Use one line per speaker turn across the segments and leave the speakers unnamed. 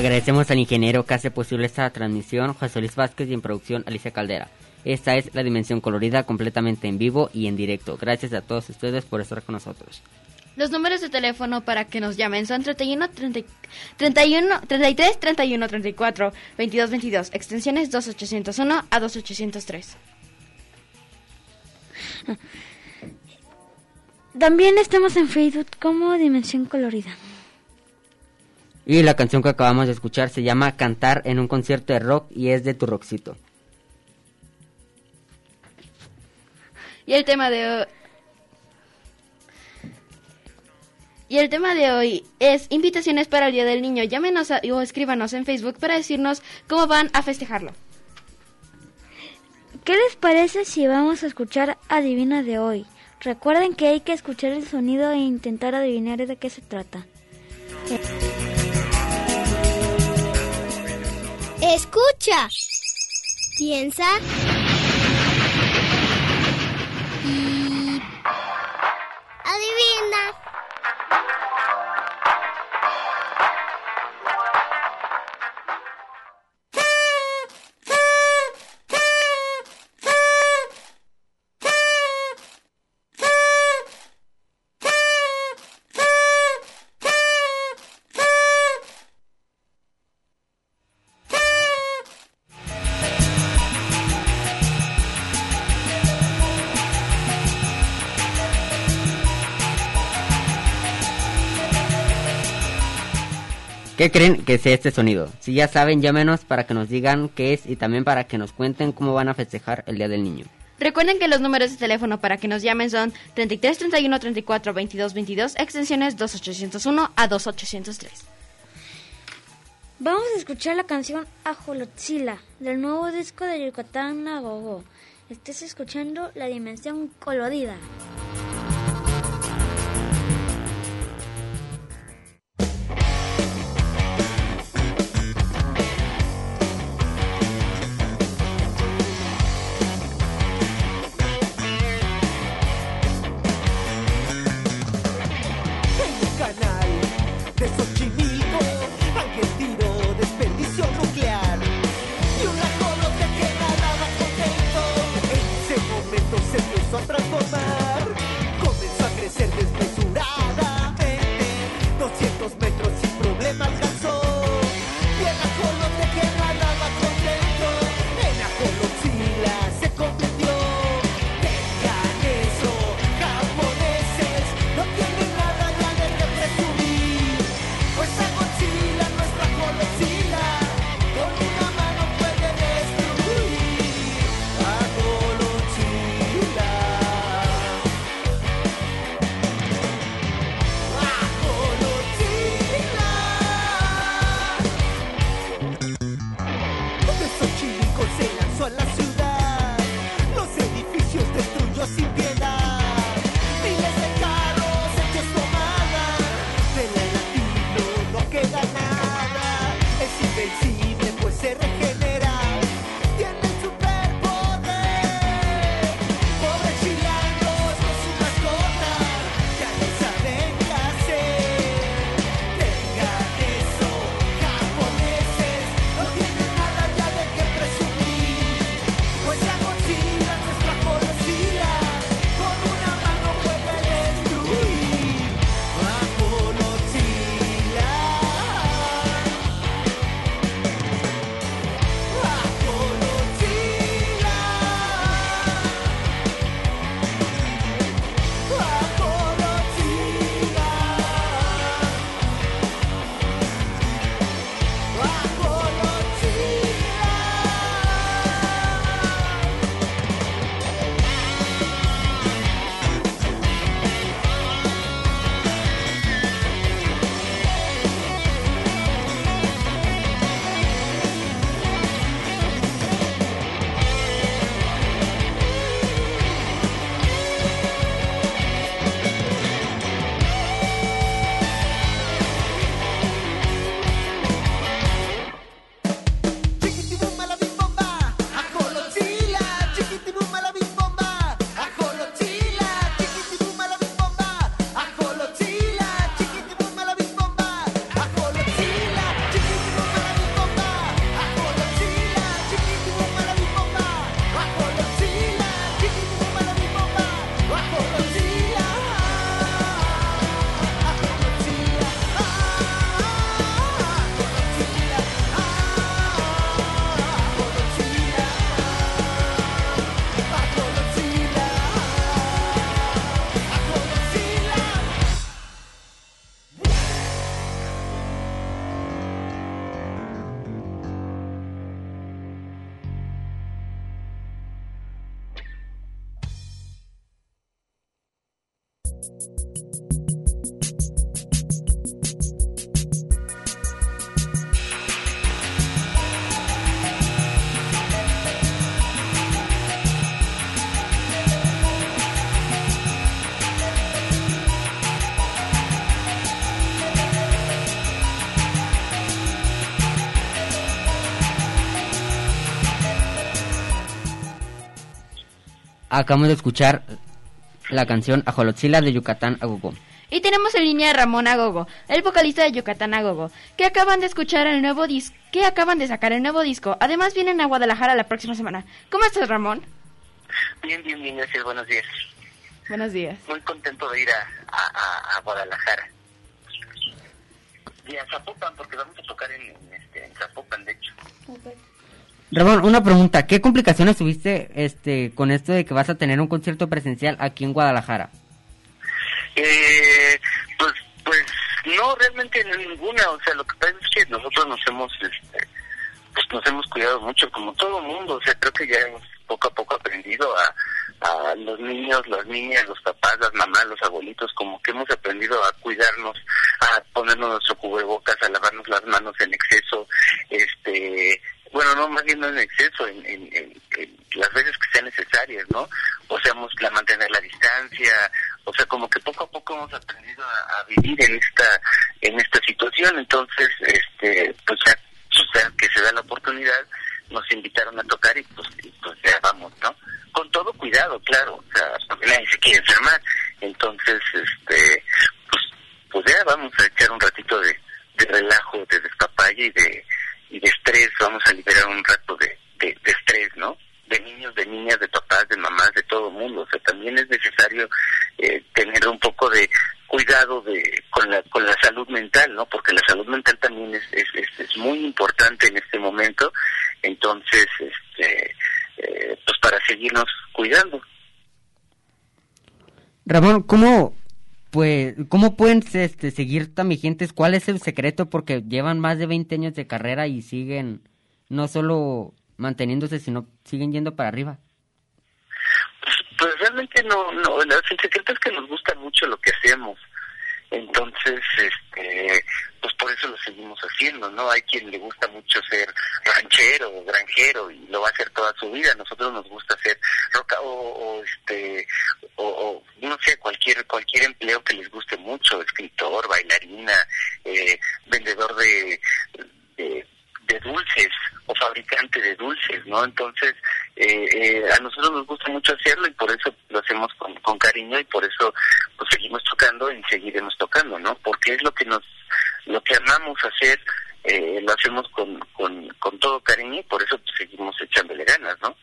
Agradecemos al ingeniero que hace posible esta transmisión, José Luis Vázquez y en producción Alicia Caldera. Esta es la dimensión colorida completamente en vivo y en directo. Gracias a todos ustedes por estar con nosotros.
Los números de teléfono para que nos llamen son 31, 30, 31 33 31 34 22 22, extensiones 2801 a 2803.
También estamos en Facebook como Dimensión Colorida.
Y la canción que acabamos de escuchar se llama Cantar en un concierto de rock y es de tu rockcito.
Y el tema de hoy... Y el tema de hoy es invitaciones para el Día del Niño. Llámenos a- o escríbanos en Facebook para decirnos cómo van a festejarlo.
¿Qué les parece si vamos a escuchar Adivina de hoy? Recuerden que hay que escuchar el sonido e intentar adivinar de qué se trata.
Escucha. Piensa. Y
Adivina.
¿Qué creen que sea este sonido? Si ya saben, llámenos para que nos digan qué es y también para que nos cuenten cómo van a festejar el Día del Niño.
Recuerden que los números de teléfono para que nos llamen son 33 31 34 22 22, extensiones 2801 a 2803.
Vamos a escuchar la canción Ajolotzila del nuevo disco de Yucatán Nagogo. Estás escuchando la dimensión colorida.
Acabamos de escuchar la canción Ajolotzila de Yucatán Agogo.
Y tenemos en línea a Ramón Agogo, el vocalista de Yucatán Agogo, que acaban de escuchar el nuevo disco, que acaban de sacar el nuevo disco. Además vienen a Guadalajara la próxima semana. ¿Cómo estás, Ramón?
Bien, bien, bien, gracias, buenos días.
Buenos días.
Muy contento de ir a, a, a Guadalajara. Y a Zapopan, porque vamos a tocar en, en, este, en Zapopan, de hecho.
Ramón, una pregunta. ¿Qué complicaciones tuviste este, con esto de que vas a tener un concierto presencial aquí en Guadalajara?
Eh, pues, pues no, realmente ninguna. O sea, lo que pasa es que nosotros nos hemos, este, pues nos hemos cuidado mucho, como todo mundo. O sea, creo que ya hemos poco a poco aprendido a, a los niños, las niñas, los papás, las mamás, los abuelitos, como que hemos aprendido a cuidarnos, a ponernos nuestro cubrebocas, a lavarnos las manos en exceso, este, bueno, no, más bien no en exceso, en, en, las veces que sean necesarias, ¿no? O sea, la mantener la distancia, o sea, como que poco a poco hemos aprendido a, a vivir en esta, en esta situación, entonces, este, pues ya, o sea, que se da la oportunidad, nos invitaron a tocar y pues, y pues ya vamos, ¿no? Con todo cuidado, claro, o sea, porque nadie se quiere enfermar, entonces, este, pues, pues ya vamos a echar un ratito de, de relajo, de despapalle y de, y de estrés, vamos a liberar un rato de, de, estrés, ¿no? De niños, de niñas, de papás, de mamás, de todo el mundo, o sea, también es necesario eh, tener un poco de cuidado de con la con la salud mental, ¿no? Porque la salud mental también es, es, es, es muy importante en este momento, entonces, este, eh, pues para seguirnos cuidando.
Ramón, ¿cómo, pues, ¿cómo pueden este, seguir tan vigentes? ¿Cuál es el secreto? Porque llevan más de 20 años de carrera y siguen no solo manteniéndose, sino siguen yendo para arriba.
Pues, pues realmente no, no, el secreto es que nos gusta mucho lo que hacemos. Entonces, este, pues por eso lo seguimos haciendo, ¿no? Hay quien le gusta mucho ser ranchero o granjero y lo va a hacer toda su vida. Nosotros nos gusta hacer roca o este, o, o, no sé, cualquier cualquier empleo que les guste mucho, escritor, bailarina, eh, vendedor de, de dulces o fabricante de dulces, ¿no? Entonces, eh, eh, a nosotros nos gusta mucho hacerlo y por eso lo hacemos con, con cariño y por eso pues, seguimos tocando y seguiremos tocando, ¿no? Porque es lo que nos, lo que amamos hacer, eh, lo hacemos con, con, con todo cariño y por eso pues, seguimos echándole ganas, ¿no?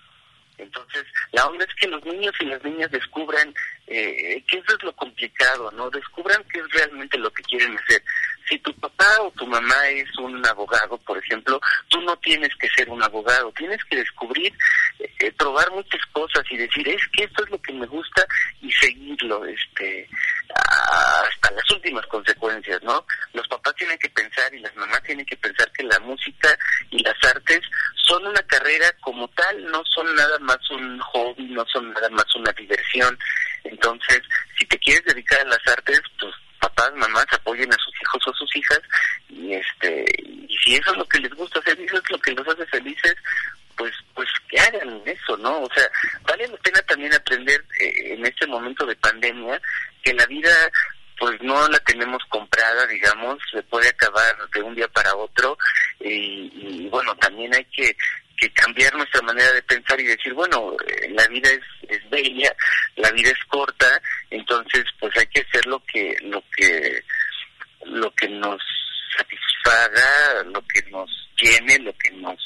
La onda es que los niños y las niñas descubran eh, que eso es lo complicado, ¿no? Descubran qué es realmente lo que quieren hacer. Si tu papá o tu mamá es un abogado, por ejemplo, tú no tienes que ser un abogado, tienes que descubrir, eh, probar muchas cosas y decir, es que esto es lo que me gusta y seguirlo, este, hasta las últimas consecuencias, ¿no? Los papás tienen que pensar y las mamás tienen que pensar que la música y las artes son una carrera como tal, no son nada más un hobby, no son nada más una diversión. Entonces, si te quieres dedicar a las artes, pues papás, mamás apoyen a sus hijos o sus hijas y este y si eso es lo que les gusta hacer, y eso es lo que los hace felices, pues pues que hagan eso, ¿no? O sea, vale la pena también aprender eh, en este momento de pandemia que la vida pues no la tenemos comprada, digamos, se puede acabar de un día para otro y, bueno, también hay que que cambiar nuestra manera de pensar y decir, bueno, eh, la vida es, es bella, la vida es corta, entonces pues hay que hacer lo que, lo que, lo que nos satisfaga, lo que nos llene, lo que nos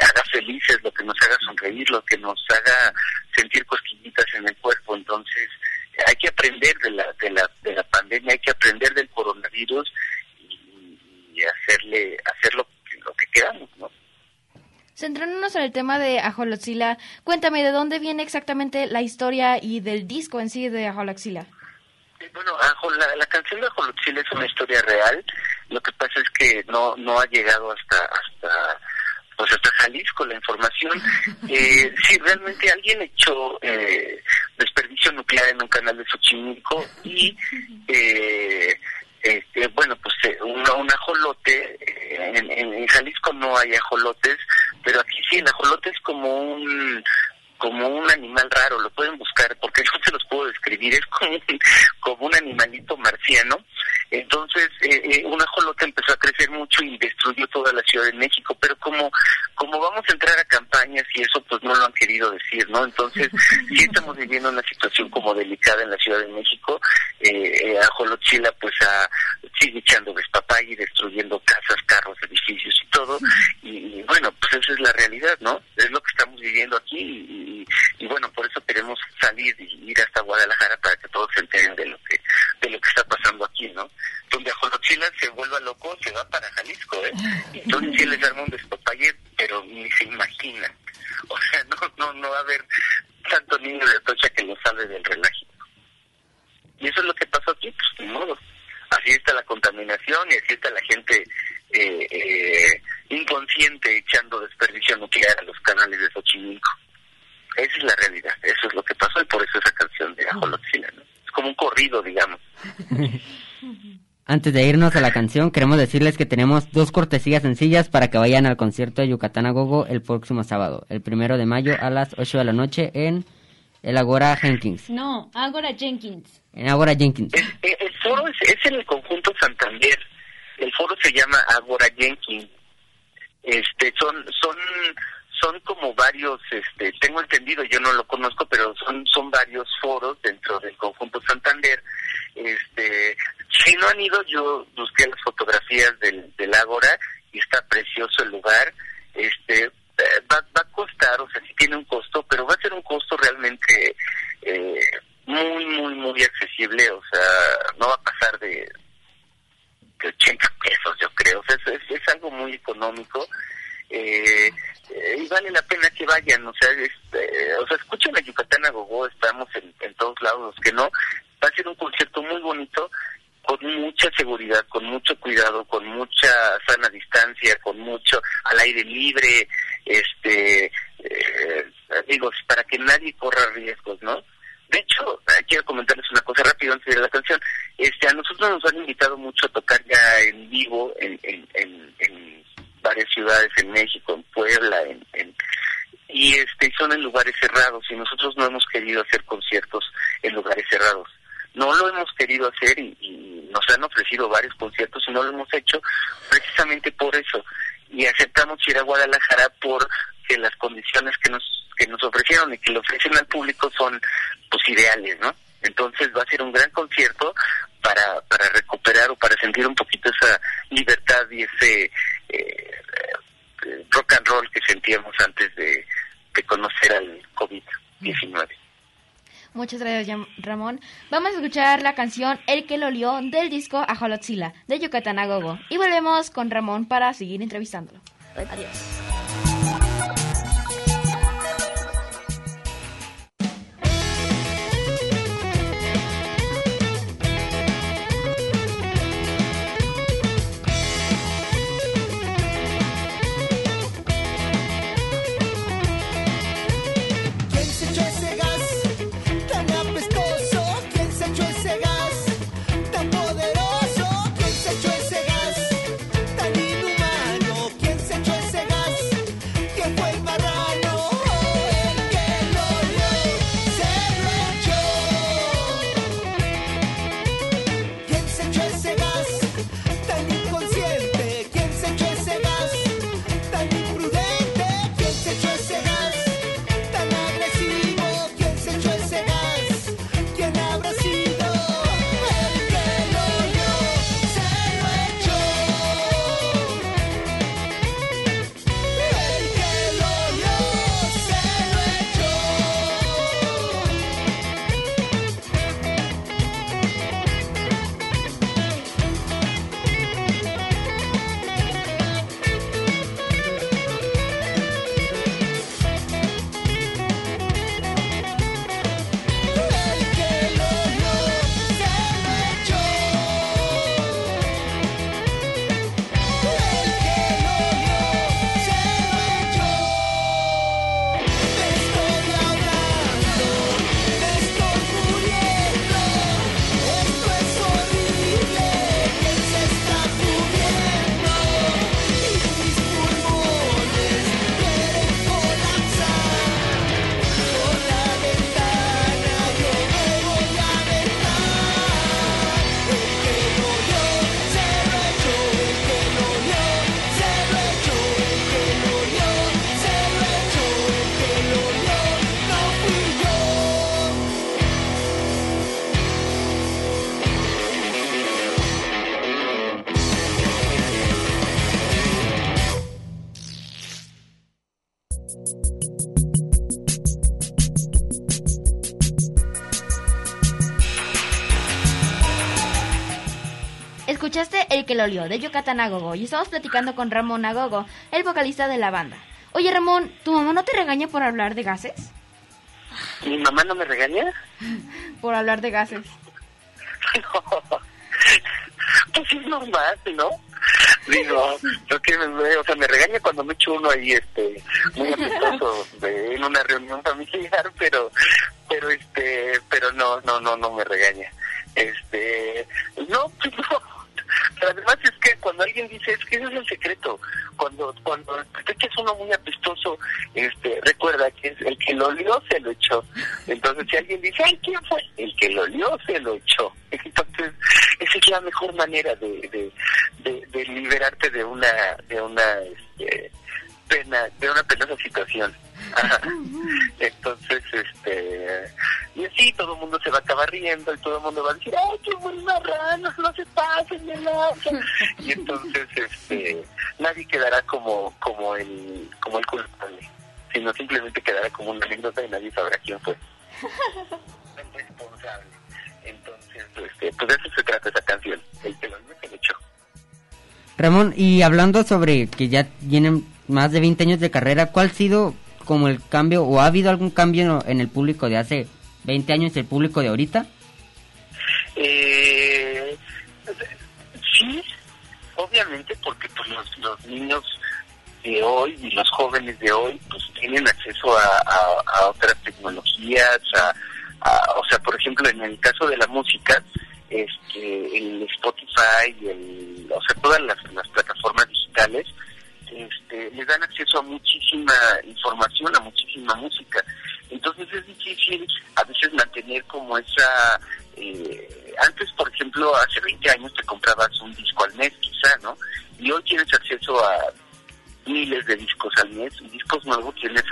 haga felices, lo que nos haga sonreír, lo que nos haga sentir cosquillitas en el cuerpo, entonces hay que aprender de la, de la, de la pandemia, hay que aprender del coronavirus y, y hacerle, hacer lo, lo que queramos, ¿no?
Centrándonos en el tema de Ajoloxila, cuéntame de dónde viene exactamente la historia y del disco en sí de Ajoloxila.
Bueno, la, la canción de Ajoloxila es una historia real. Lo que pasa es que no no ha llegado hasta hasta pues hasta Jalisco la información. Eh, si realmente alguien echó eh, desperdicio nuclear en un canal de Xochimilco y eh, este, bueno, pues eh, un, un ajolote, eh, en, en, en Jalisco no hay ajolotes, pero aquí sí, el ajolote es como un como un animal raro, lo pueden buscar porque no se los puedo describir, es como un, como un animalito marciano. Entonces, eh, eh, un ajolote empezó a crecer mucho y destruyó toda la Ciudad de México, pero como como vamos a entrar a campañas y eso pues no lo han querido decir, ¿no? Entonces, sí estamos viviendo una situación como delicada en la Ciudad de México. Eh, eh, Ajolochila pues a, sigue echando despapay y destruyendo casas, carros, edificios y todo. Y, y, bueno, pues esa es la realidad, ¿no? Es lo que estamos viviendo aquí y, y, y bueno, por eso queremos salir y ir hasta Guadalajara para que todos se enteren de lo que de lo que está pasando aquí, ¿no? Donde Ajolochila se vuelva loco, se va para Jalisco, ¿eh? Entonces sí les arma un despapalle, pero ni O sea, no, no, no va a haber tanto niño de Atocha que lo sale del relajo. Y eso es lo que pasó aquí, pues ni modo. Así está la contaminación y así está la gente eh, eh, inconsciente echando desperdicio nuclear a los canales de Xochimilco. Esa es la realidad, eso es lo que pasó y por eso esa canción de Ajolotzila, ¿no? Es como un corrido, digamos.
Antes de irnos a la canción, queremos decirles que tenemos dos cortesías sencillas para que vayan al concierto de Yucatán a Gogo el próximo sábado, el primero de mayo a las 8 de la noche en el Agora Jenkins.
No, Agora Jenkins.
En Agora Jenkins.
El, el, el foro es, es, en el conjunto Santander. El foro se llama Agora Jenkins. Este, son, son, son como varios, este, tengo entendido, yo no lo conozco, pero son, son varios foros dentro del conjunto Santander. Este, si no han ido, yo busqué las fotografías del, del Ágora y está precioso el lugar. Este, va, va a costar, o sea, sí tiene un costo, pero va a ser un costo realmente eh, muy, muy, muy accesible, o sea, no va a pasar de, de 80 pesos, yo creo, o sea, es, es, es algo muy económico. Eh, eh, y vale la pena que vayan, o sea, este, o sea, escuchen a Yucatán a Gogó, estamos en, en todos lados, que no, va a ser un concierto muy bonito, con mucha seguridad, con mucho cuidado, con mucha sana distancia, con mucho al aire libre, este, eh, digo, para que nadie corra riesgos, ¿no? De hecho, quiero comentarles una cosa rápido antes de la canción. Este, a nosotros nos han invitado mucho a tocar ya en vivo en, en, en, en varias ciudades en México, en Puebla, en, en y este son en lugares cerrados y nosotros no hemos querido hacer conciertos en lugares cerrados. No lo hemos querido hacer y, nos han ofrecido varios conciertos y no lo hemos hecho precisamente por eso. Y aceptamos ir a Guadalajara porque las condiciones que nos que nos ofrecieron y que le ofrecen al público son pues ideales, ¿no? Entonces va a ser un gran concierto para, para recuperar o para sentir un poquito esa libertad y ese eh, rock and roll que sentíamos antes de, de conocer al COVID-19.
Muchas gracias, Ramón. Vamos a escuchar la canción El que lo lió del disco Ajolotzila de Yucatán Gogo. Y volvemos con Ramón para seguir entrevistándolo. Adiós. Que lo olió de Yucatán Agogo y estamos platicando con Ramón Agogo, el vocalista de la banda. Oye Ramón, ¿tu mamá no te regaña por hablar de gases?
¿Mi mamá no me regaña?
por hablar de gases.
pues es normal, ¿no? Digo, lo que me, o sea, me regaña cuando me echo uno ahí, este, muy apestoso de, en una reunión familiar, pero, pero este, pero no, no, no, no me regaña. Este, no, pues no, pero además es que cuando alguien dice, es que ese es el secreto, cuando cuando te echas uno muy apestoso, este, recuerda que es el que lo olió se lo echó. Entonces si alguien dice, ay, ¿quién fue? El que lo olió se lo echó. Entonces esa es la mejor manera de, de, de, liberarte de una, de una, este, pena, de una penosa situación. Entonces, este, y así todo el mundo se va a acabar riendo y todo el mundo va a decir, ¡ay, qué buen marrano! No se pasen de Y entonces, este, nadie quedará como, como el, como el culpable, sino simplemente quedará como una anécdota y nadie sabrá quién fue. el responsable. Entonces, este, pues de eso se trata esa canción, el que lo hecho.
Ramón, y hablando sobre que ya tienen más de 20 años de carrera, ¿cuál ha sido como el cambio o ha habido algún cambio en el público de hace 20 años y el público de ahorita?
Eh, sí, obviamente porque pues los, los niños de hoy y los jóvenes de hoy pues tienen acceso a, otras tecnologías, a, o sea, por ejemplo, en el caso de la música, este, el Spotify, el, o sea, todas las, las plataformas hace 20 años te comprabas un disco al mes, quizá, ¿no? Y hoy tienes acceso a miles de discos al mes, y discos nuevos tienes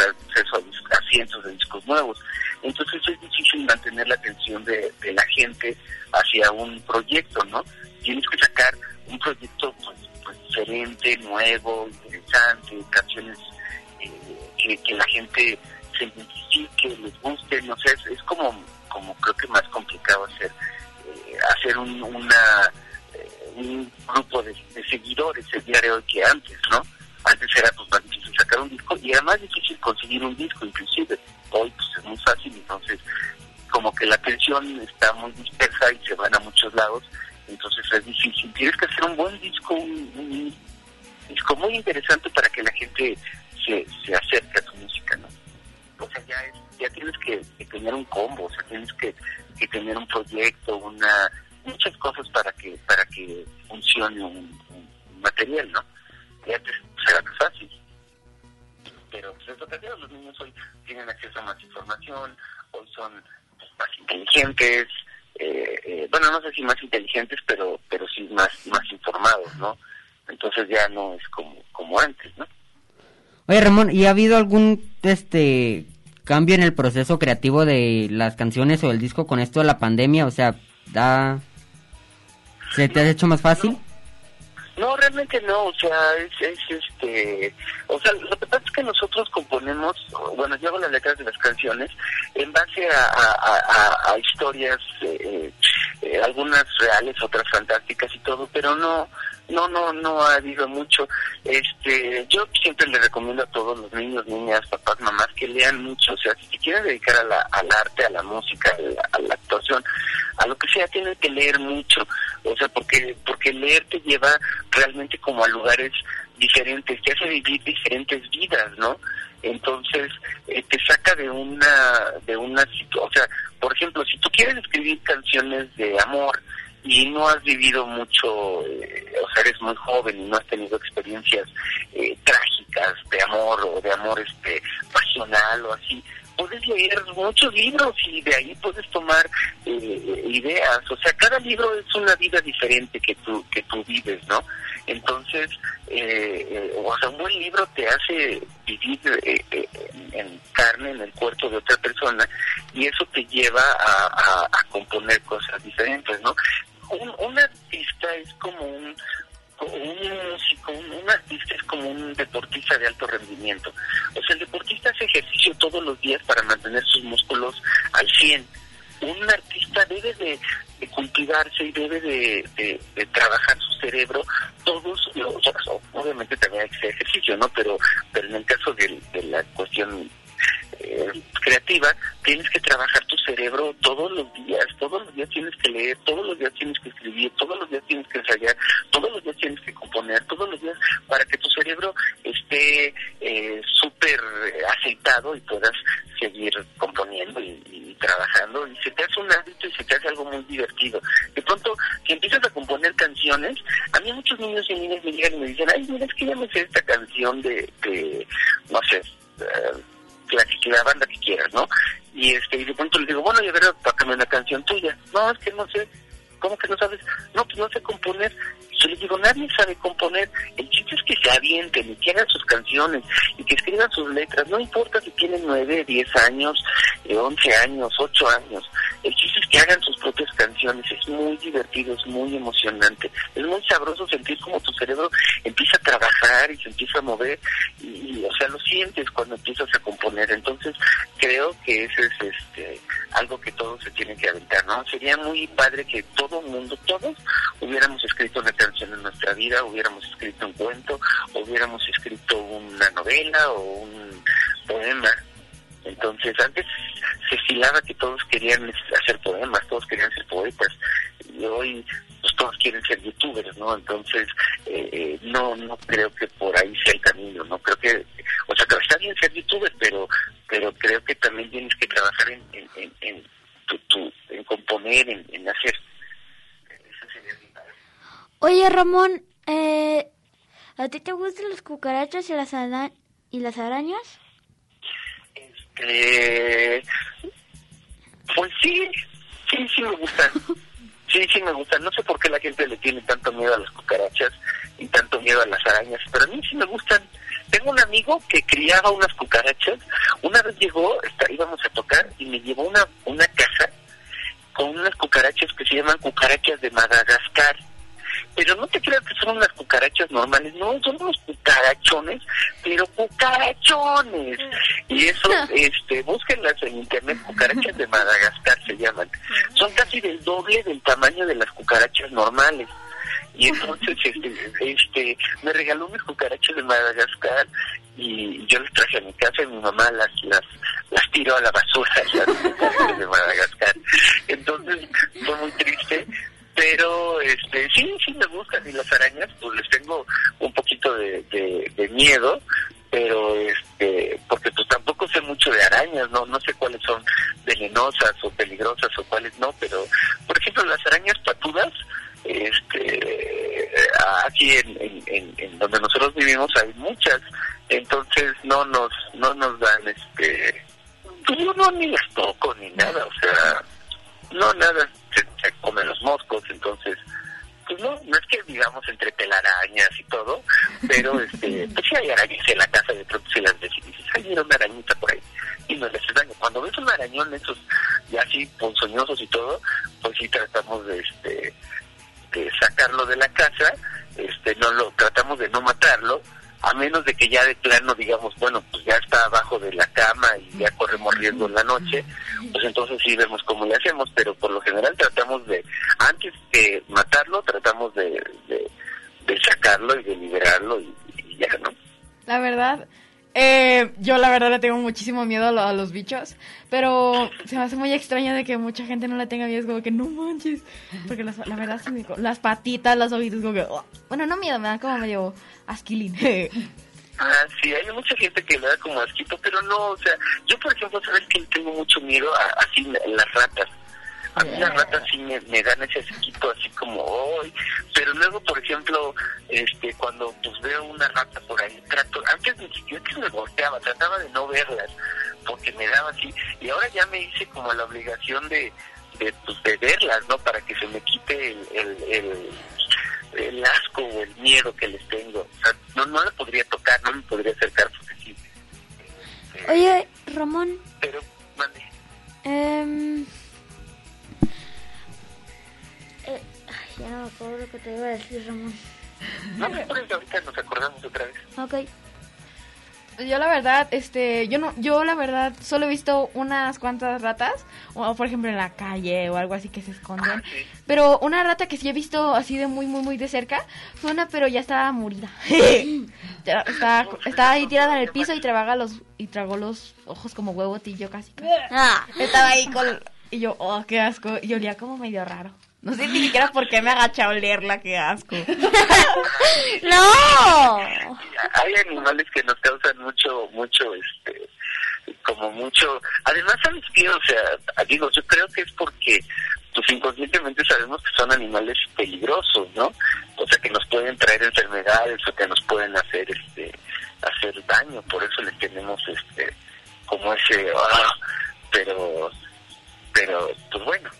¿y
ha habido algún este cambio en el proceso creativo de las canciones o el disco con esto de la pandemia? O sea, da ¿se te ha hecho más fácil?
No, realmente no, o sea, es, es, este, o sea, lo que pasa es que nosotros componemos, bueno, yo hago las letras de las canciones en base a, a, historias, eh, eh, algunas reales, otras fantásticas y todo, pero no, no, no, no ha habido mucho. Este, yo siempre le recomiendo a todos los niños, niñas, papás, mamás que lean mucho. O sea, si quieren dedicar a la, al arte, a la música, a la, actuación, a lo que sea, tienen que leer mucho. O sea, porque, porque leer te lleva realmente como a lugares diferentes, te hace vivir diferentes vidas, ¿no? Entonces, eh, te saca de una, de una, o sea, por ejemplo, si tú quieres escribir canciones de amor, y no has vivido mucho, eh, o sea, eres muy joven y no has tenido experiencias eh, trágicas de amor o de amor este pasional o así, puedes leer muchos libros y de ahí puedes tomar eh, ideas. O sea, cada libro es una vida diferente que tú, que tú vives, ¿no? Entonces, o sea, un buen libro te hace vivir en carne, en el cuerpo de otra persona, y eso te lleva a componer cosas diferentes, ¿no? Un, artista es como un, un músico, un, artista es como un deportista de alto rendimiento. O sea, el deportista hace ejercicio todos los días para mantener sus músculos al 100. Un artista debe de, cultivarse y debe de, trabajar su cerebro todos los o sea, obviamente también hay que hacer ejercicio no pero pero en el caso de, la cuestión eh, creativa tienes que trabajar tu cerebro todos los días todos los días tienes que leer todos los días tienes que escribir todos los días tienes que ensayar todos los días tienes que componer todos los días para que tu cerebro esté eh, súper aceitado y puedas seguir componiendo y, y trabajando y se te hace un hábito y se te hace algo muy divertido. De pronto, si empiezas a componer canciones, a mí muchos niños y niñas me llegan y me dicen, ay, mira, es que ya me sé esta canción de, de no sé, eh, la, banda que quieras, ¿no? Y este y de pronto le digo, bueno, ya verás, tócame una canción tuya. No, es que no sé. ¿Cómo que no sabes? No, pues no sé componer. Yo les digo, nadie sabe componer. El chiste es que se avienten y que hagan sus canciones y que escriban sus letras. No importa si tienen nueve, diez años, eh, once años, ocho años. El chiste es que hagan sus propias canciones. Es muy divertido, es muy emocionante. Es muy sabroso sentir como tu cerebro empieza a trabajar y se empieza a mover. Y, y, o sea, lo sientes cuando empiezas a componer. Entonces, creo que ese es este algo que todos se tienen que aventar, ¿no? Sería muy padre que todo mundo, todos, hubiéramos escrito una canción en nuestra vida, hubiéramos escrito un cuento, hubiéramos escrito una novela o un poema. Entonces, antes se estilaba que todos querían hacer poemas, todos querían ser poetas, y hoy pues todos quieren ser youtubers, ¿no? Entonces, eh, eh, no no creo que por ahí sea el camino, no creo que, o sea, que está bien ser youtuber, pero pero creo que también tienes que trabajar en, en, en, en tu, tu- en componer, en, en hacer.
Oye, Ramón, eh, ¿a ti te gustan las cucarachas y las, ara- y las arañas?
Eh, pues sí, sí, sí me gustan. Sí, sí me gustan. No sé por qué la gente le tiene tanto miedo a las cucarachas y tanto miedo a las arañas, pero a mí sí me gustan. Tengo un amigo que criaba unas cucarachas. Una vez llegó, está- íbamos a tocar y me llevó una, una caja con unas cucarachas que se llaman cucarachas de Madagascar. Pero no te creas que son unas cucarachas normales, no, son unos cucarachones, pero cucarachones. Y eso, este, búsquenlas en internet, cucarachas de Madagascar se llaman. Son casi del doble del tamaño de las cucarachas normales. Y entonces, este, este, me regaló unas cucarachas de Madagascar y yo las traje a mi casa y mi mamá las, las, las tiró a la basura, las cucarachas de Madagascar. Entonces, fue muy triste, pero este sí sí me gustan y las arañas pues les tengo un poquito de, de, miedo pero este porque pues tampoco sé mucho de arañas no no sé cuáles son venenosas o peligrosas o cuáles no pero por ejemplo las arañas patudas este aquí en, en, en, donde nosotros vivimos hay muchas entonces no nos no nos dan este pues yo no ni las toco ni nada o sea no, nada, se, se comen los moscos, entonces, pues no, no es que digamos entre telarañas y todo, pero este, pues sí hay arañas en la casa, de pronto se las ves y dices, ay, mira una arañita por ahí, y no les daño. Cuando ves un arañón, esos ya así ponzoñosos y todo, pues sí tratamos de, este, de sacarlo de la casa, este, no lo, tratamos de no matarlo, a menos de que ya de plano digamos, bueno, pues ya está abajo de la cama y ya corremos riesgo en la noche, pues entonces sí vemos cómo le hacemos, pero por lo general tratamos de, antes de matarlo, tratamos de, de, de sacarlo y de liberarlo y, ya, ¿no?
La verdad, eh, yo la verdad le tengo muchísimo miedo a, lo- a los bichos, pero se me hace muy extraño de que mucha gente no le tenga miedo, es como que no manches, porque las- la verdad las patitas, los ojitos, como que, oh. bueno, no miedo, me dan como medio asquilín.
Ah, sí, hay mucha gente que le da como asquito, pero no, o sea, yo por ejemplo, sabes que tengo mucho miedo a así la- las ratas. A mí las ratas sí me, me dan ese asquito así como hoy, pero luego, por ejemplo, este cuando pues veo una rata por ahí, trato, antes ni siquiera que me volteaba, trataba de no verlas, porque me daba así, y ahora ya me hice como la obligación de, de, pues, de verlas, ¿no? Para que se me quite el, el, el, el asco o el miedo que les tengo. O sea, no, no le podría tocar, no me podría acercar porque sí.
Oye, Ramón,
Pero, mande.
em, eh, ay, ya no me acuerdo lo que te iba a decir, Ramón.
No, parece ahorita nos acordamos otra vez.
Ok.
Yo la verdad, este, yo no, yo la verdad solo he visto unas cuantas ratas, o por ejemplo en la calle o algo así que se esconden. Pero una rata que sí he visto así de muy, muy, muy de cerca fue una, pero ya estaba morida. Ya estaba, estaba ahí tirada en el piso y tragaba los, y tragó los ojos como huevotillo casi. casi.
Ah.
Estaba ahí con, y yo, oh, qué asco, y olía como medio raro. No sé ni siquiera por qué me agaché a olerla, qué asco.
¡No!
Hay animales que nos causan mucho, mucho, este, como mucho. Además, ¿sabes qué? O sea, digo, yo creo que es porque, pues inconscientemente sabemos que son animales peligrosos, ¿no? O sea, que nos pueden traer enfermedades o que nos pueden hacer, este, hacer daño. Por eso les tenemos, este, como ese, ah, pero, pero, pues bueno,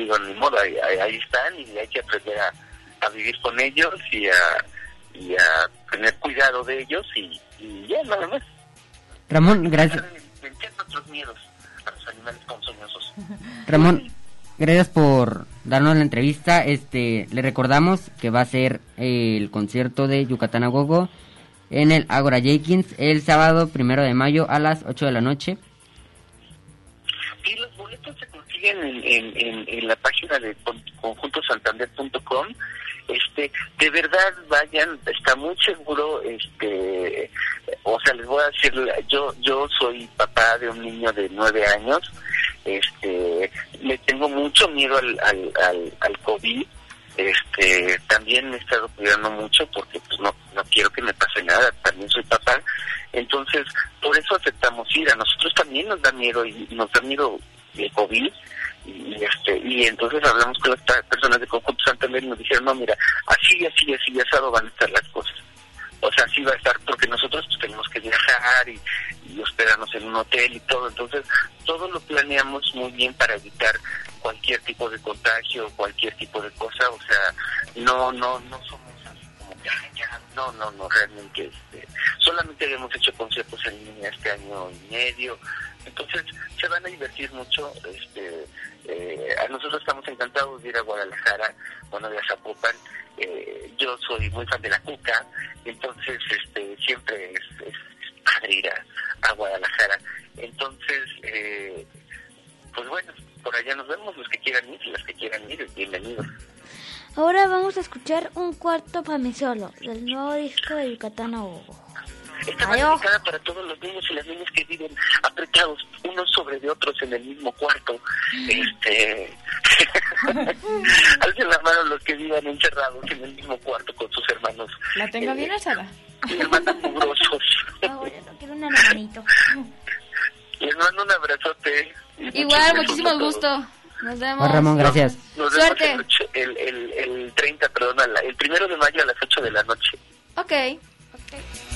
digo, ni modo, ahí, ahí- están y hay que aprender a, a vivir con ellos y a, y a tener cuidado de ellos y, y ya, nada más.
Ramón, gracias.
Vencer nuestros miedos a los animales ponzoñosos.
Ramón, gracias por darnos la entrevista. Este, le recordamos que va a ser eh, el concierto de Yucatán a Gogo en el Agora Jenkins el sábado primero de mayo a las 8 de la noche.
Sí, los consiguen en, la página de con- conjuntosantander.com. Este, de verdad vayan, está muy seguro, este, o sea, les voy a decir, yo, yo soy papá de un niño de nueve años, este, le tengo mucho miedo al, al, al, al COVID, este, también me he estado cuidando mucho porque pues no, no quiero que me pase nada, también soy papá, entonces por eso aceptamos ir, a nosotros también nos da miedo y nos da miedo el COVID y este y entonces hablamos con las personas de Conjunto Santander y nos dijeron no mira así así así asado van a estar las cosas o sea así va a estar porque nosotros pues, tenemos que viajar y, hospedarnos en un hotel y todo. Entonces todo lo planeamos muy bien para evitar cualquier tipo de contagio cualquier tipo de cosa. O sea no no no somos así como que "Ay, ya", no no no realmente este solamente habíamos hecho conciertos en línea este año y medio entonces se van a divertir mucho este eh, a nosotros estamos encantados de ir a Guadalajara bueno de Zapopan. Eh, yo soy muy fan de la cuca entonces este siempre es, es, padre ir a, Guadalajara. Entonces eh, pues bueno por allá nos vemos los que quieran ir y las que quieran ir bienvenidos.
Ahora vamos a escuchar un cuarto para mí solo, del nuevo disco de Yucatán Gogo.
Está más dedicada para todos los niños y las niñas que viven apretados unos sobre de otros en el mismo cuarto. Este, alcen la mano los que vivan encerrados en el mismo cuarto con sus hermanos.
La tengo
eh,
bien alzada.
Hermanos mugrosos.
Quiero un hermanito.
Les mando un abrazote.
Igual, muchísimo gusto. Nos vemos.
Juan Ramón, gracias.
Nos vemos
Suerte.
El, ocho- el, el, el 30, perdón, el primero de mayo a las 8 de la noche.
Ok.
Quisiera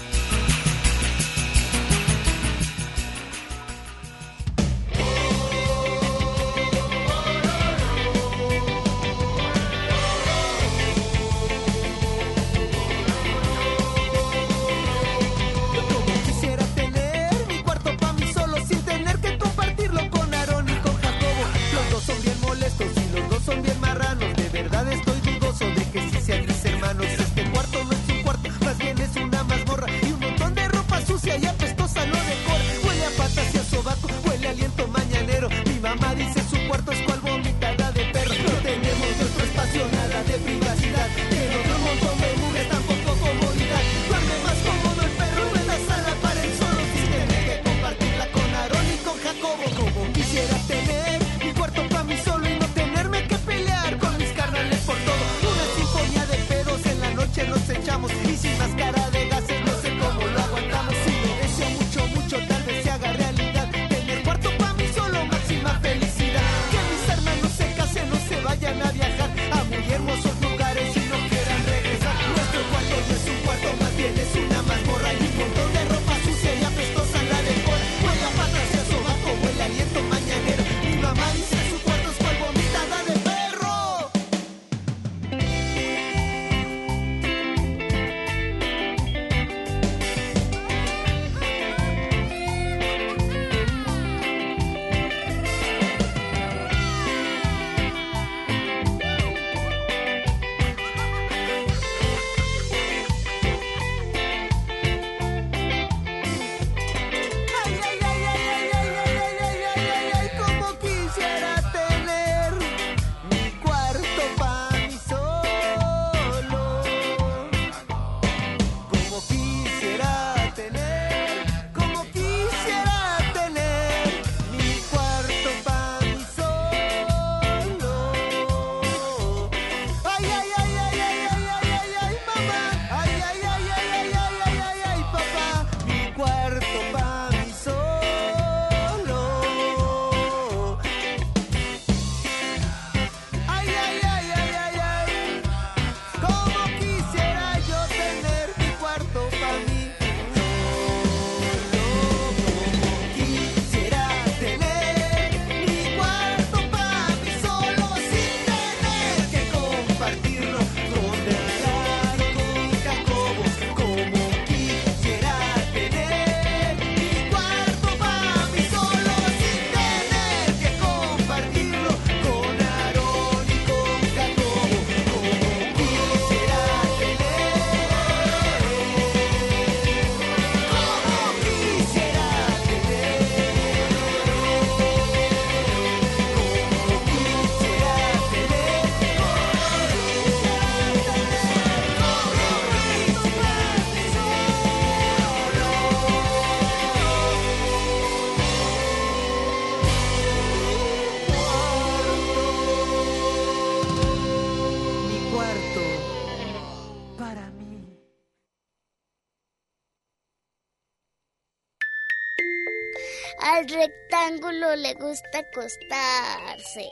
gusta acostarse.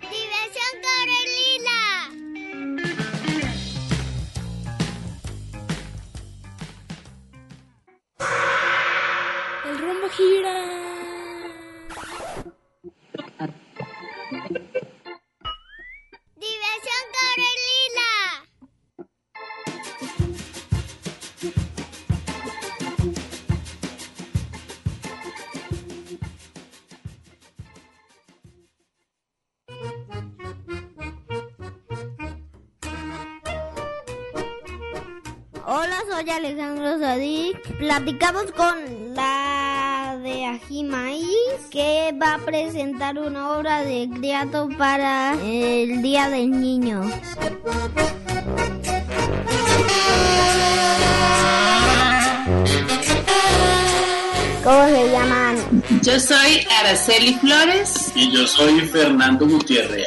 Diversión Corelina.
El rumbo gira.
Alejandro Sadik. Platicamos con la de Ajimaíz que va a presentar una obra de teatro para el Día del Niño. ¿Cómo se llaman?
Yo soy Araceli Flores.
Y yo soy Fernando Gutiérrez.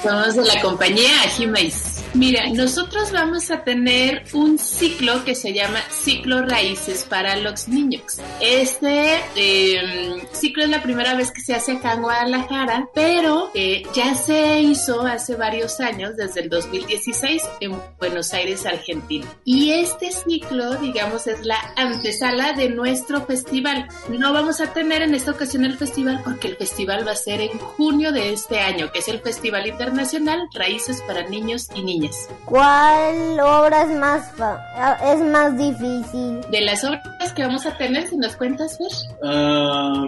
Somos de la compañía Ajimaíz. Mira, nosotros vamos a tener un ciclo que se llama Ciclo Raíces para los Niños. Este eh, ciclo es la primera vez que se hace acá en Guadalajara, pero eh, ya se hizo hace varios años, desde el 2016, en Buenos Aires, Argentina. Y este ciclo, digamos, es la antesala de nuestro festival. No vamos a tener en esta ocasión el festival porque el festival va a ser en junio de este año, que es el Festival Internacional Raíces para Niños y Niñas.
¿Cuál obra es más fa- es más difícil?
De las obras que vamos a tener, si nos cuentas, Fer.
Ah,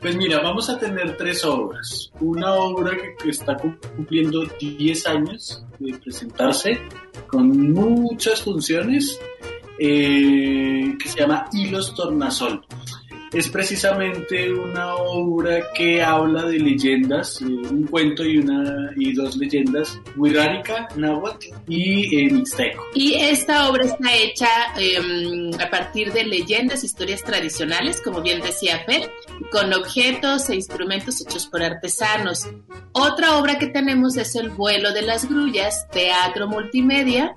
pues mira, vamos a tener tres obras. Una obra que, que está cumpliendo 10 años de presentarse con muchas funciones eh, que se llama Hilos Tornasol. Es precisamente una obra que habla de leyendas, eh, un cuento y, una, y dos leyendas, Wixárika, Náhuatl y eh, Mixteco.
Y esta obra está hecha eh, a partir de leyendas, historias tradicionales, como bien decía Fer, con objetos e instrumentos hechos por artesanos. Otra obra que tenemos es El vuelo de las grullas, teatro multimedia,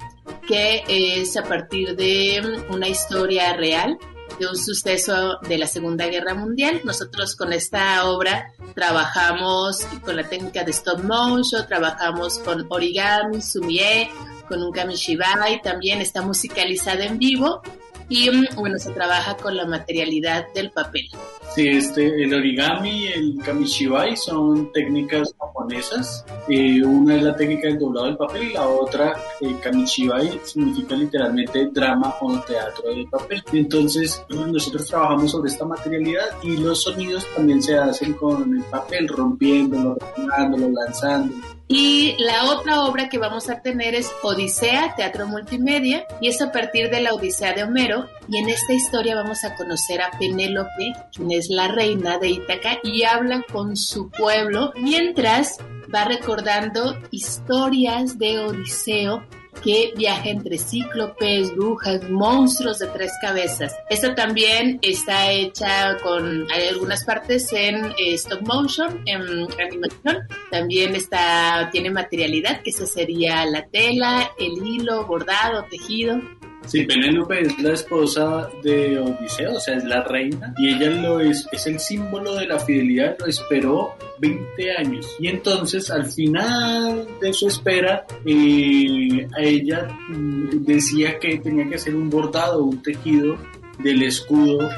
que es a partir de mm, una historia real de un suceso de la Segunda Guerra Mundial. Nosotros con esta obra trabajamos con la técnica de stop motion, trabajamos con origami, sumie, con un kamishibai, también está musicalizada en vivo y bueno, se trabaja con la materialidad del papel.
Sí, este, el origami el kamishibai son técnicas japonesas. Eh, una es la técnica del doblado del papel y la otra, el kamishibai, significa literalmente drama o teatro del papel. Entonces, nosotros trabajamos sobre esta materialidad y los sonidos también se hacen con el papel, rompiéndolo, retornándolo, lanzándolo.
Y la otra obra que vamos a tener es Odisea, teatro multimedia, y es a partir de la Odisea de Homero. Y en esta historia vamos a conocer a Penélope, quien es la reina de Ítaca, y habla con su pueblo mientras va recordando historias de Odiseo que viaja entre cíclopes, brujas, monstruos de tres cabezas. Esta también está hecha con algunas partes en eh, stop motion, en animación. También está tiene materialidad, que esa sería la tela, el hilo, bordado, tejido.
Sí, Penélope es la esposa de Odiseo, o sea, es la reina, y ella lo es, es el símbolo de la fidelidad, lo esperó 20 años. Y entonces, al final de su espera, eh, a ella mm, decía que tenía que hacer un bordado, un tejido del escudo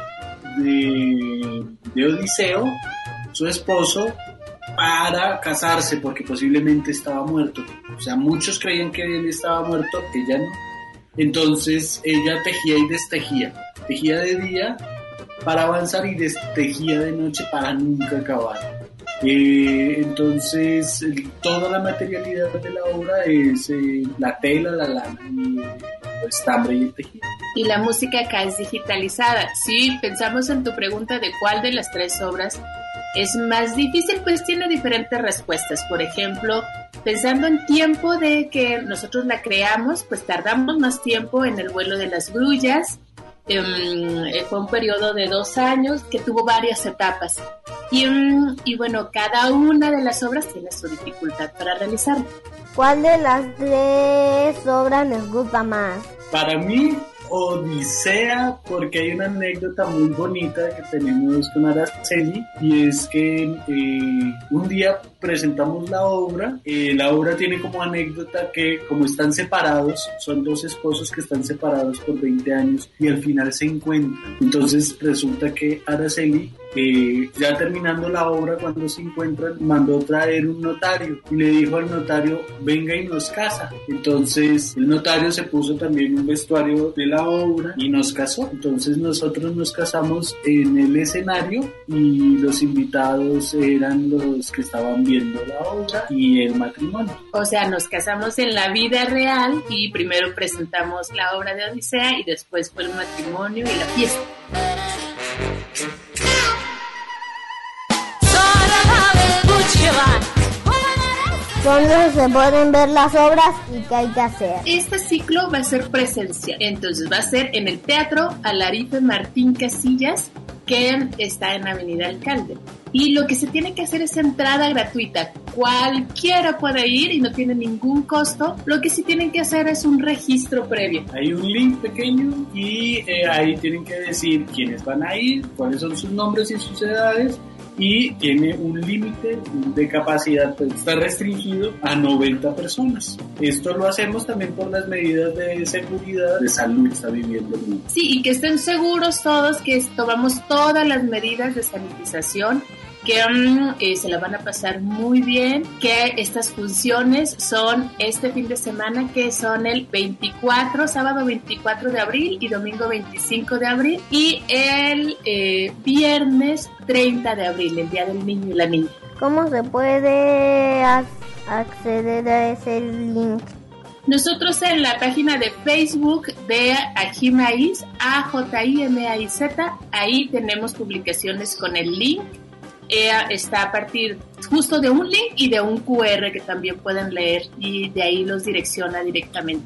de, de Odiseo, su esposo, para casarse, porque posiblemente estaba muerto. O sea, muchos creían que él estaba muerto, ella no. Entonces ella tejía y destejía. Tejía de día para avanzar y destejía de noche para nunca acabar. Eh, entonces toda la materialidad de la obra es eh, la tela, la lana y el estambre y el tejido.
Y la música acá es digitalizada. Si pensamos en tu pregunta de cuál de las tres obras es más difícil, pues tiene diferentes respuestas. Por ejemplo, pensando en tiempo de que nosotros la creamos, pues tardamos más tiempo en el vuelo de las grullas. Em, eh, fue un periodo de dos años que tuvo varias etapas. Y, mm, y bueno, cada una de las obras tiene su dificultad para realizar.
¿Cuál de las tres obras les gusta más?
Para mí, Odisea porque hay una anécdota muy bonita que tenemos con Araceli y es que eh, un día presentamos la obra. Eh, la obra tiene como anécdota que como están separados, son dos esposos que están separados por 20 años y al final se encuentran. Entonces resulta que Araceli eh, ya terminando la obra, cuando se encuentran, mandó traer un notario y le dijo al notario, venga y nos casa. Entonces el notario se puso también un vestuario de la obra y nos casó. Entonces nosotros nos casamos en el escenario y los invitados eran los que estaban viendo la obra y el matrimonio.
O sea, nos casamos en la vida real y primero presentamos la obra de Odisea y después fue el matrimonio y la fiesta.
¿Dónde se pueden ver las obras y qué hay que hacer?
Este ciclo va a ser presencial, entonces va a ser en el Teatro Alarife Martín Casillas, que está en Avenida Alcalde. Y lo que se tiene que hacer es entrada gratuita. Cualquiera puede ir y no tiene ningún costo. Lo que sí tienen que hacer es un registro previo.
Hay un link pequeño y eh, ahí tienen que decir quiénes van a ir, cuáles son sus nombres y sus edades y tiene un límite de capacidad, pues, está restringido a 90 personas. Esto lo hacemos también por las medidas de seguridad, de salud que está viviendo el mundo.
Sí, y que estén seguros todos que tomamos todas las medidas de sanitización que mm, eh, se la van a pasar muy bien, que estas funciones son este fin de semana, que son el 24, sábado 24 de abril y domingo 25 de abril, y el eh, viernes 30 de abril, el Día del Niño y la Niña.
¿Cómo se puede acceder a ese link?
Nosotros en la página de Facebook de Ajimaíz, A-J-I-M-A-I-Z, ahí tenemos publicaciones con el link está a partir justo de un link y de un QR que también pueden leer y de ahí los direcciona directamente.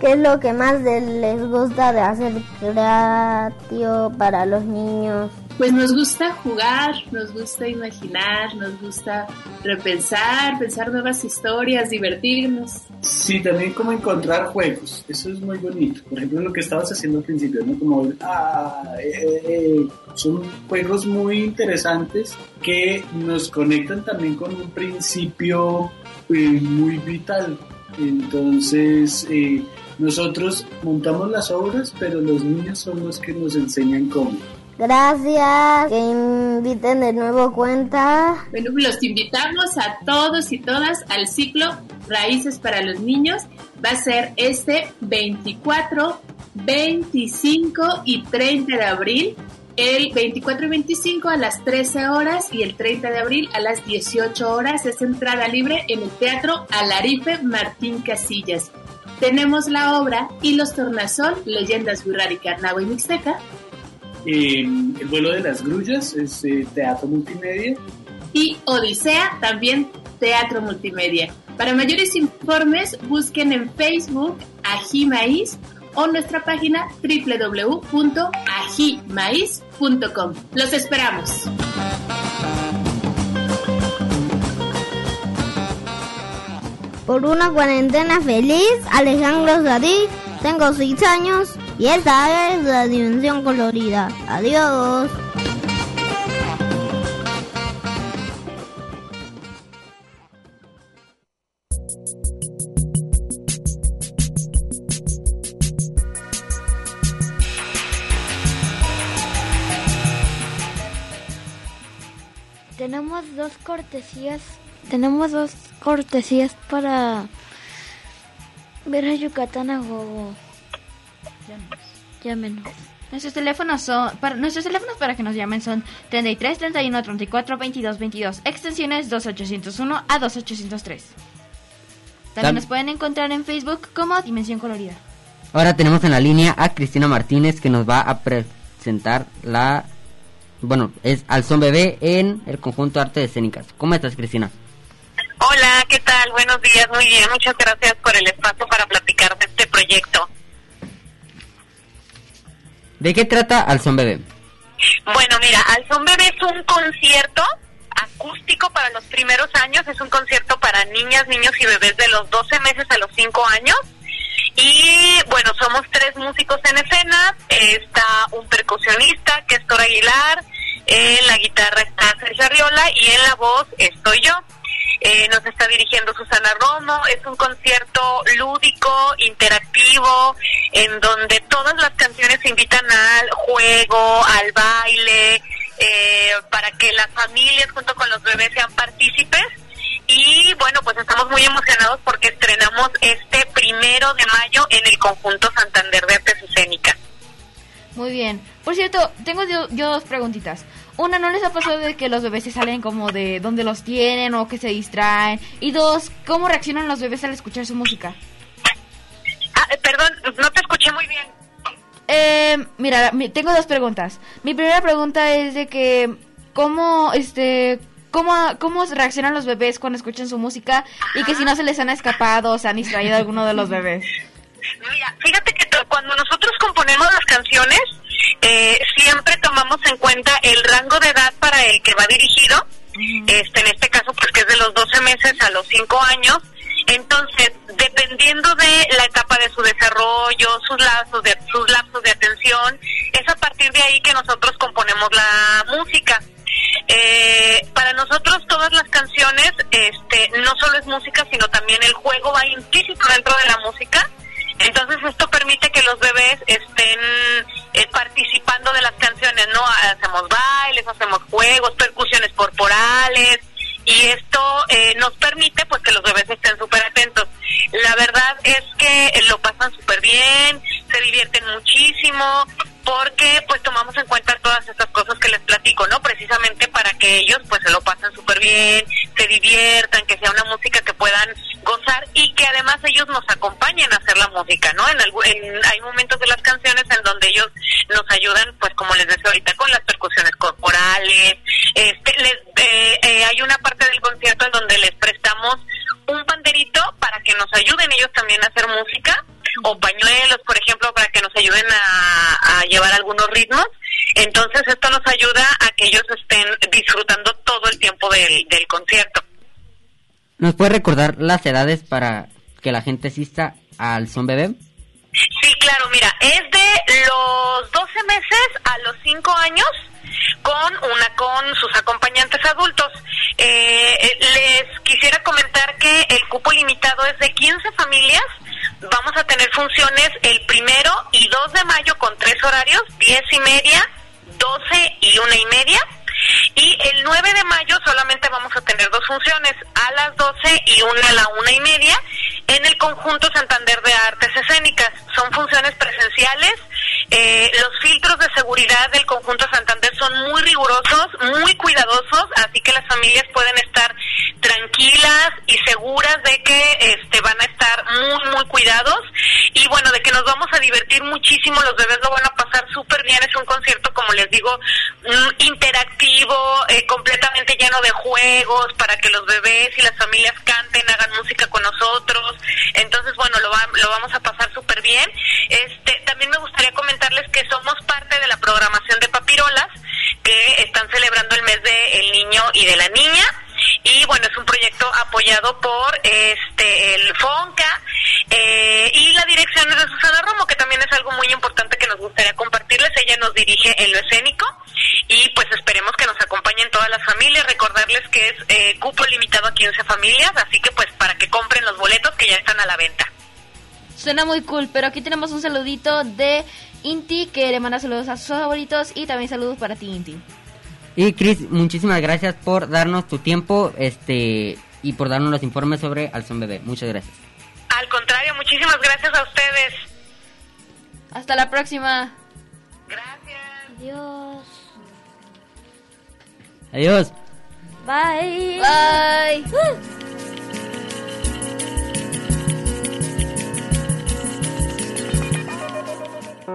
¿Qué es lo que más les gusta de hacer creativo para los niños?
Pues nos gusta jugar, nos gusta imaginar, nos gusta repensar, pensar nuevas historias, divertirnos.
Sí, también como encontrar juegos, eso es muy bonito. Por ejemplo, lo que estabas haciendo al principio, ¿no? Ah, eh, eh, son juegos muy interesantes que nos conectan también con un principio eh, muy vital. Entonces, nosotros montamos las obras, pero los niños son los que nos enseñan cómo.
Gracias, que inviten de nuevo cuenta.
Bueno, los invitamos a todos y todas al ciclo Raíces para los Niños. Va a ser este 24, 25 y 30 de abril. El 24 y 25 a las 13 horas y el 30 de abril a las 18 horas es entrada libre en el Teatro Alarife Martín Casillas. Tenemos la obra Y los Tornasol, Leyendas Burrárica, Nahua y Mixteca,
el vuelo de las grullas es eh, teatro multimedia.
Y Odisea, también teatro multimedia. Para mayores informes, busquen en Facebook Ajimaíz o nuestra página www.ajimaiz.com. Los esperamos.
Por una cuarentena feliz, Alejandro Zadig, tengo 6 años y esta es la dimensión colorida. Adiós.
Tenemos dos cortesías, tenemos dos cortesías para ver a Yucatán a Gogo. Llámenos.
Nuestros teléfonos son para nuestros teléfonos para que nos llamen son 33 31 34 22 22 extensiones 2801 a 2803. También nos pueden encontrar en Facebook como Dimensión Colorida.
Ahora tenemos en la línea a Cristina Martínez que nos va a presentar la bueno, es Al Son Bebé en el conjunto Arte de Escénicas. ¿Cómo estás, Cristina?
Hola, ¿qué tal? Buenos días, muy bien. Muchas gracias por el espacio para platicar de este proyecto.
¿De qué trata Al Son Bebé?
Bueno, mira, Al Son Bebé es un concierto acústico para los primeros años, es un concierto para niñas, niños y bebés de los 12 meses a los 5 años Y bueno, somos tres músicos en escena. Está un percusionista que es Tor Aguilar, en la guitarra está Sergio Arriola y en la voz estoy yo. Eh, nos está dirigiendo Susana Romo. Es un concierto lúdico, interactivo, en donde todas las canciones invitan al juego, al baile, eh, para que las familias junto con los bebés sean partícipes. Y bueno, pues estamos muy emocionados porque estrenamos este primero de mayo en el conjunto Santander de Artes Escénicas.
Muy bien. Por cierto, tengo yo, yo dos preguntitas. Una, ¿no les ha pasado de que los bebés se salen como de donde los tienen o que se distraen? Y dos, ¿cómo reaccionan los bebés al escuchar su música?
Ah, eh, perdón, no te escuché muy bien.
Eh, mira, mi- tengo dos preguntas. Mi primera pregunta es de que, ¿cómo, este, cómo, cómo reaccionan los bebés cuando escuchan su música? Y que si no se les han escapado o se han distraído alguno de los bebés.
Mira, fíjate que cuando nosotros componemos las canciones, eh, siempre tomamos en cuenta el rango de edad para el que va dirigido. Este, en este caso, pues que es de los 12 meses a los 5 años. Entonces, dependiendo de la etapa de su desarrollo, sus lapsos de, sus lapsos de atención, es a partir de ahí que nosotros componemos la música. Eh, para nosotros todas las canciones, este, no solo es música, sino también el juego va implícito dentro de la música. Entonces esto permite que los bebés estén eh, participando de las canciones, ¿no? Hacemos bailes, hacemos juegos, percusiones corporales y esto eh, nos permite pues que los bebés estén súper atentos. La verdad es que eh, lo pasan súper bien, se divierten muchísimo porque pues tomamos en cuenta todas estas cosas que les platico, ¿no? Precisamente para que ellos pues se lo pasen súper bien, se diviertan, que sea una música que puedan gozar y que además ellos nos acompañen a hacer la música, ¿no? En, algu- en- hay momentos de las canciones en donde ellos nos ayudan, pues como les decía ahorita, con las percusiones corporales. Este, les, eh, eh, hay una parte del concierto en donde les prestamos un panderito para que nos ayuden ellos también a hacer música o pañuelos, por ejemplo, para que nos ayuden a, a llevar algunos ritmos. Entonces esto nos ayuda a que ellos estén disfrutando todo el tiempo del, del concierto.
¿Nos puede recordar las edades para que la gente asista al Son Bebé?
Sí, claro, mira, es de los 12 meses a los 5 años con una con sus acompañantes adultos. Eh, eh, les quisiera comentar que el cupo limitado es de 15 familias. Vamos a tener funciones el primero y 2 de mayo con tres horarios, 10 y media, 12 y una y media. Y el 9 de mayo solamente vamos a tener dos funciones, a las 12 y una a la una y media, en el conjunto Santander de Artes Escénicas. Son funciones presenciales. Eh, los filtros de seguridad del conjunto Santander son muy rigurosos, muy cuidadosos, así que las familias pueden estar tranquilas y seguras de que este, van a estar muy, muy cuidados. Y bueno, de que nos vamos a divertir muchísimo, los bebés lo van a pasar súper bien. Es un concierto, como les digo, mm, interactivo, eh, completamente lleno de juegos para que los bebés y las familias canten, hagan música con nosotros. Entonces, bueno, lo, va- lo vamos a pasar súper bien. Este, también me gustaría comentarles que somos parte de la programación de Papirolas, que están celebrando el mes del niño y de la niña. Y bueno, es un proyecto apoyado por este el FONCA eh, y la dirección es de Susana Romo, que también es algo muy importante que nos gustaría compartirles. Ella nos dirige en lo escénico y pues esperemos que nos acompañen todas las familias. Recordarles que es eh, cupo limitado a 15 familias, así que pues para que compren los boletos que ya están a la venta.
Suena muy cool, pero aquí tenemos un saludito de Inti que le manda saludos a sus favoritos y también saludos para ti, Inti.
Y Chris, muchísimas gracias por darnos tu tiempo este y por darnos los informes sobre Al Son Bebé. Muchas gracias.
Al contrario, muchísimas gracias a ustedes.
Hasta la próxima.
Adiós.
Adiós.
Bye.
Bye.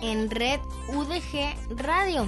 En Red UDG Radio.